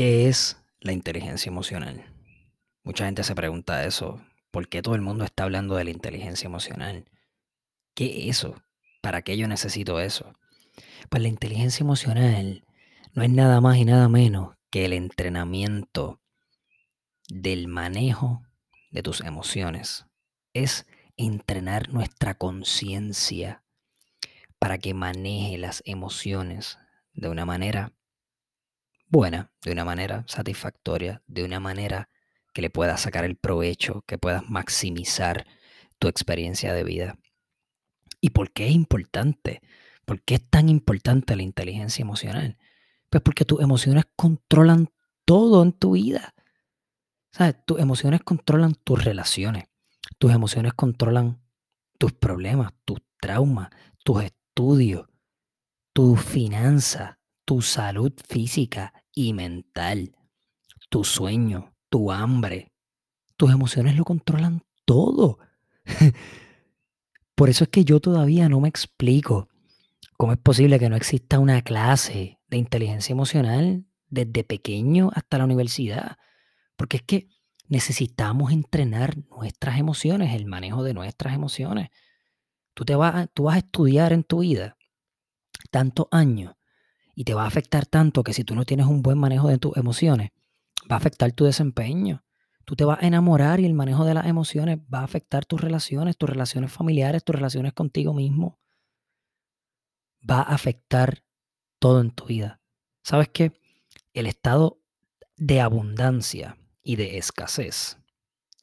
¿Qué es la inteligencia emocional? Mucha gente se pregunta eso. ¿Por qué todo el mundo está hablando de la inteligencia emocional? ¿Qué es eso? ¿Para qué yo necesito eso? Pues la inteligencia emocional no es nada más y nada menos que el entrenamiento del manejo de tus emociones. Es entrenar nuestra conciencia para que maneje las emociones de una manera buena, de una manera satisfactoria, de una manera que le puedas sacar el provecho, que puedas maximizar tu experiencia de vida. ¿Y por qué es importante? ¿Por qué es tan importante la inteligencia emocional? Pues porque tus emociones controlan todo en tu vida. ¿Sabes? Tus emociones controlan tus relaciones. Tus emociones controlan tus problemas, tus traumas, tus estudios, tus finanzas, tu salud física y mental, tu sueño, tu hambre. Tus emociones lo controlan todo. Por eso es que yo todavía no me explico cómo es posible que no exista una clase de inteligencia emocional desde pequeño hasta la universidad. Porque es que necesitamos entrenar nuestras emociones, el manejo de nuestras emociones. Tú, te vas, tú vas a estudiar en tu vida tantos años y te va a afectar tanto que si tú no tienes un buen manejo de tus emociones, va a afectar tu desempeño. Tú te vas a enamorar y el manejo de las emociones va a afectar tus relaciones, tus relaciones familiares, tus relaciones contigo mismo. Va a afectar todo en tu vida. ¿Sabes qué? El estado de abundancia y de escasez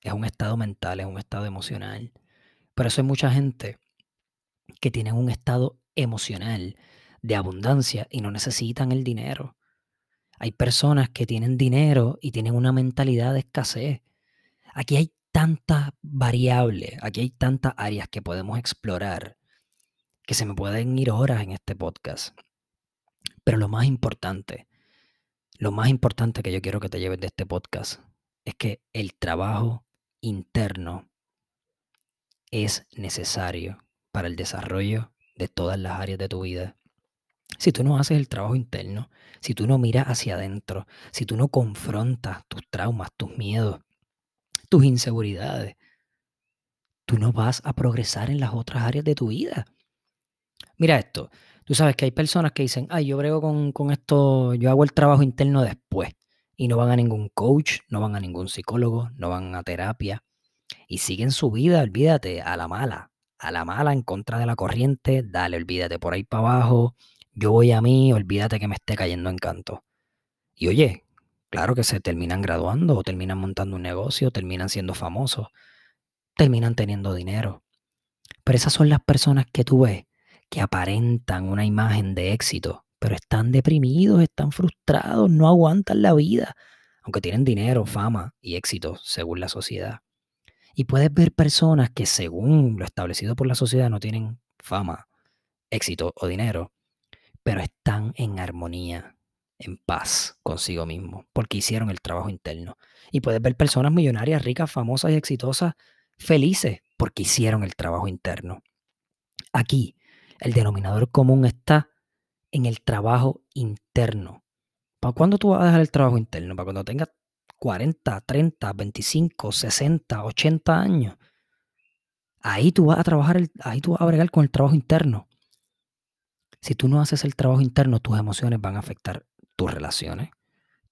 es un estado mental, es un estado emocional. Por eso hay mucha gente que tiene un estado emocional de abundancia y no necesitan el dinero. Hay personas que tienen dinero y tienen una mentalidad de escasez. Aquí hay tantas variables, aquí hay tantas áreas que podemos explorar que se me pueden ir horas en este podcast. Pero lo más importante, lo más importante que yo quiero que te lleves de este podcast es que el trabajo interno es necesario para el desarrollo de todas las áreas de tu vida si tú no haces el trabajo interno, si tú no miras hacia adentro, si tú no confrontas tus traumas, tus miedos, tus inseguridades, tú no vas a progresar en las otras áreas de tu vida. Mira esto, tú sabes que hay personas que dicen, ay, yo brego con, con esto, yo hago el trabajo interno después. Y no van a ningún coach, no van a ningún psicólogo, no van a terapia. Y siguen su vida, olvídate, a la mala, a la mala, en contra de la corriente, dale, olvídate por ahí para abajo, yo voy a mí, olvídate que me esté cayendo en canto. Y oye, claro que se terminan graduando o terminan montando un negocio, terminan siendo famosos, terminan teniendo dinero. Pero esas son las personas que tú ves que aparentan una imagen de éxito, pero están deprimidos, están frustrados, no aguantan la vida, aunque tienen dinero, fama y éxito según la sociedad. Y puedes ver personas que según lo establecido por la sociedad no tienen fama, éxito o dinero, pero están en armonía, en paz consigo mismo, porque hicieron el trabajo interno. Y puedes ver personas millonarias, ricas, famosas y exitosas, felices, porque hicieron el trabajo interno. Aquí, el denominador común está en el trabajo interno. ¿Para cuándo tú vas a dejar el trabajo interno? ¿Para cuando tengas 40, 30, 25, 60, 80 años? Ahí tú vas a trabajar, ahí tú vas a bregar con el trabajo interno. Si tú no haces el trabajo interno, tus emociones van a afectar tus relaciones,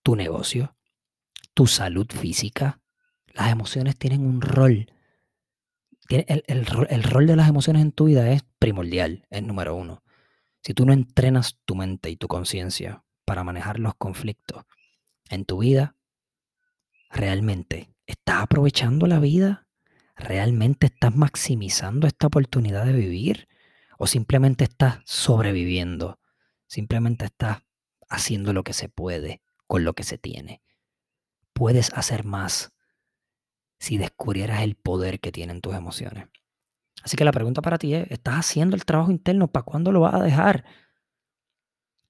tu negocio, tu salud física. Las emociones tienen un rol. El, el rol de las emociones en tu vida es primordial, es número uno. Si tú no entrenas tu mente y tu conciencia para manejar los conflictos en tu vida, realmente estás aprovechando la vida, realmente estás maximizando esta oportunidad de vivir o simplemente estás sobreviviendo, simplemente estás haciendo lo que se puede con lo que se tiene. Puedes hacer más si descubrieras el poder que tienen tus emociones. Así que la pregunta para ti es, ¿estás haciendo el trabajo interno? ¿Para cuándo lo vas a dejar?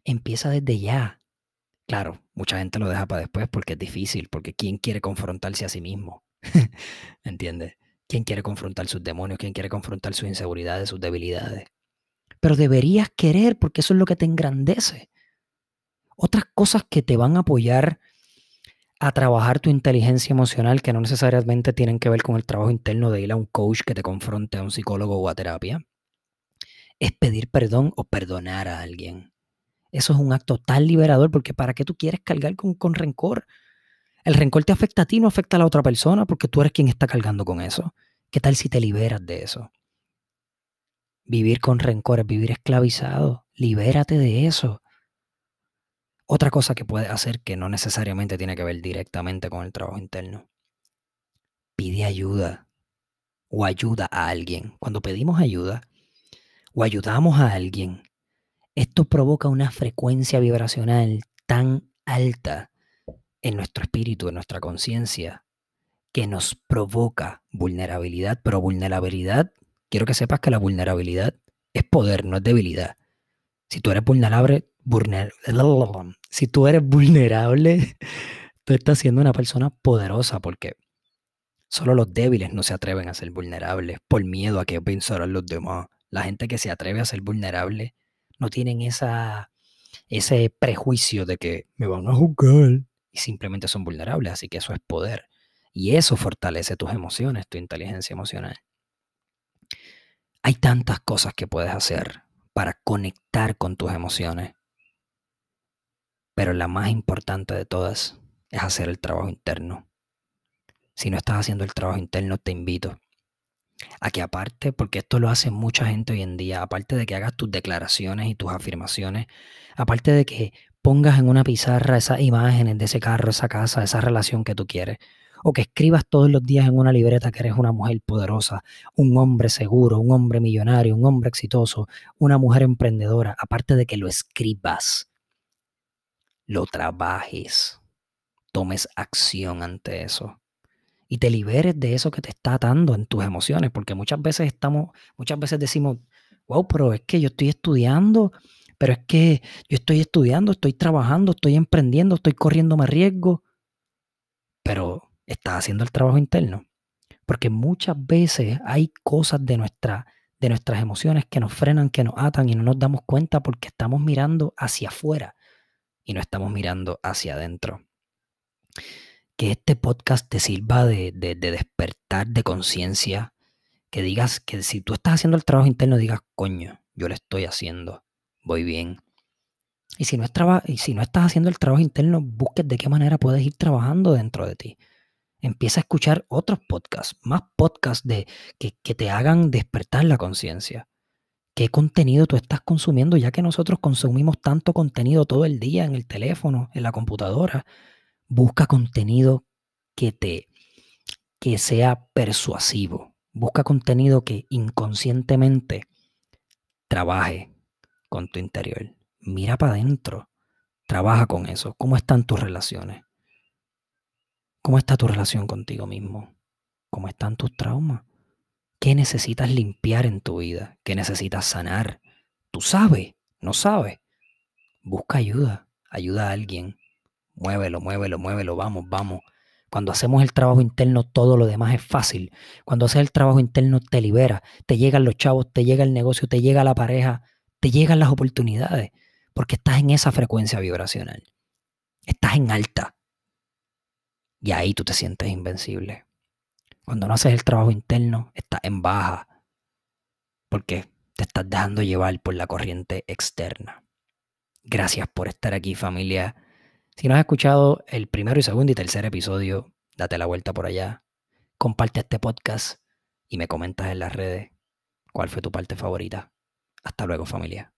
Empieza desde ya. Claro, mucha gente lo deja para después porque es difícil, porque ¿quién quiere confrontarse a sí mismo? ¿Entiendes? ¿Quién quiere confrontar sus demonios? ¿Quién quiere confrontar sus inseguridades, sus debilidades? Pero deberías querer porque eso es lo que te engrandece. Otras cosas que te van a apoyar a trabajar tu inteligencia emocional, que no necesariamente tienen que ver con el trabajo interno de ir a un coach que te confronte, a un psicólogo o a terapia, es pedir perdón o perdonar a alguien. Eso es un acto tan liberador porque ¿para qué tú quieres cargar con, con rencor? El rencor te afecta a ti, no afecta a la otra persona porque tú eres quien está cargando con eso. ¿Qué tal si te liberas de eso? Vivir con rencor es vivir esclavizado. Libérate de eso. Otra cosa que puedes hacer que no necesariamente tiene que ver directamente con el trabajo interno. Pide ayuda o ayuda a alguien. Cuando pedimos ayuda o ayudamos a alguien, esto provoca una frecuencia vibracional tan alta en nuestro espíritu, en nuestra conciencia, que nos provoca vulnerabilidad. Pero vulnerabilidad, quiero que sepas que la vulnerabilidad es poder, no es debilidad. Si tú eres vulnerable, si tú eres vulnerable, tú estás siendo una persona poderosa porque solo los débiles no se atreven a ser vulnerables por miedo a que pensarán los demás. La gente que se atreve a ser vulnerable no tienen esa, ese prejuicio de que me van a juzgar y simplemente son vulnerables, así que eso es poder. Y eso fortalece tus emociones, tu inteligencia emocional. Hay tantas cosas que puedes hacer para conectar con tus emociones. Pero la más importante de todas es hacer el trabajo interno. Si no estás haciendo el trabajo interno, te invito a que aparte, porque esto lo hace mucha gente hoy en día, aparte de que hagas tus declaraciones y tus afirmaciones, aparte de que pongas en una pizarra esas imágenes de ese carro, esa casa, esa relación que tú quieres, o que escribas todos los días en una libreta que eres una mujer poderosa, un hombre seguro, un hombre millonario, un hombre exitoso, una mujer emprendedora, aparte de que lo escribas, lo trabajes, tomes acción ante eso y te liberes de eso que te está atando en tus emociones, porque muchas veces estamos, muchas veces decimos, wow, pero es que yo estoy estudiando, pero es que yo estoy estudiando, estoy trabajando, estoy emprendiendo, estoy corriéndome riesgo, pero estás haciendo el trabajo interno. Porque muchas veces hay cosas de, nuestra, de nuestras emociones que nos frenan, que nos atan y no nos damos cuenta porque estamos mirando hacia afuera y no estamos mirando hacia adentro. Que este podcast te sirva de, de despertar de conciencia, que digas que si tú estás haciendo el trabajo interno, digas, coño, yo lo estoy haciendo, voy bien. Y si no, es y si no estás haciendo el trabajo interno, busques de qué manera puedes ir trabajando dentro de ti empieza a escuchar otros podcasts, más podcasts de, que, te hagan despertar la conciencia. ¿Qué contenido tú estás consumiendo? Ya que nosotros consumimos tanto contenido todo el día en el teléfono, en la computadora. Busca contenido que te que sea persuasivo. Busca contenido que inconscientemente trabaje con tu interior. Mira para adentro. Trabaja con eso. ¿Cómo están tus relaciones? ¿Cómo está tu relación contigo mismo? ¿Cómo están tus traumas? ¿Qué necesitas limpiar en tu vida? ¿Qué necesitas sanar? ¿Tú sabes? ¿No sabes? Busca ayuda. Ayuda a alguien. Muévelo, muévelo, muévelo. Vamos, vamos. Cuando hacemos el trabajo interno, todo lo demás es fácil. Cuando haces el trabajo interno, te libera. Te llegan los chavos, te llega el negocio, te llega la pareja, te llegan las oportunidades. Porque estás en esa frecuencia vibracional. Estás en alta. Y ahí tú te sientes invencible. Cuando no haces el trabajo interno, estás en baja. Porque te estás dejando llevar por la corriente externa. Gracias por estar aquí familia. Si no has escuchado el primero y segundo y tercer episodio, date la vuelta por allá. Comparte este podcast y me comentas en las redes cuál fue tu parte favorita. Hasta luego familia.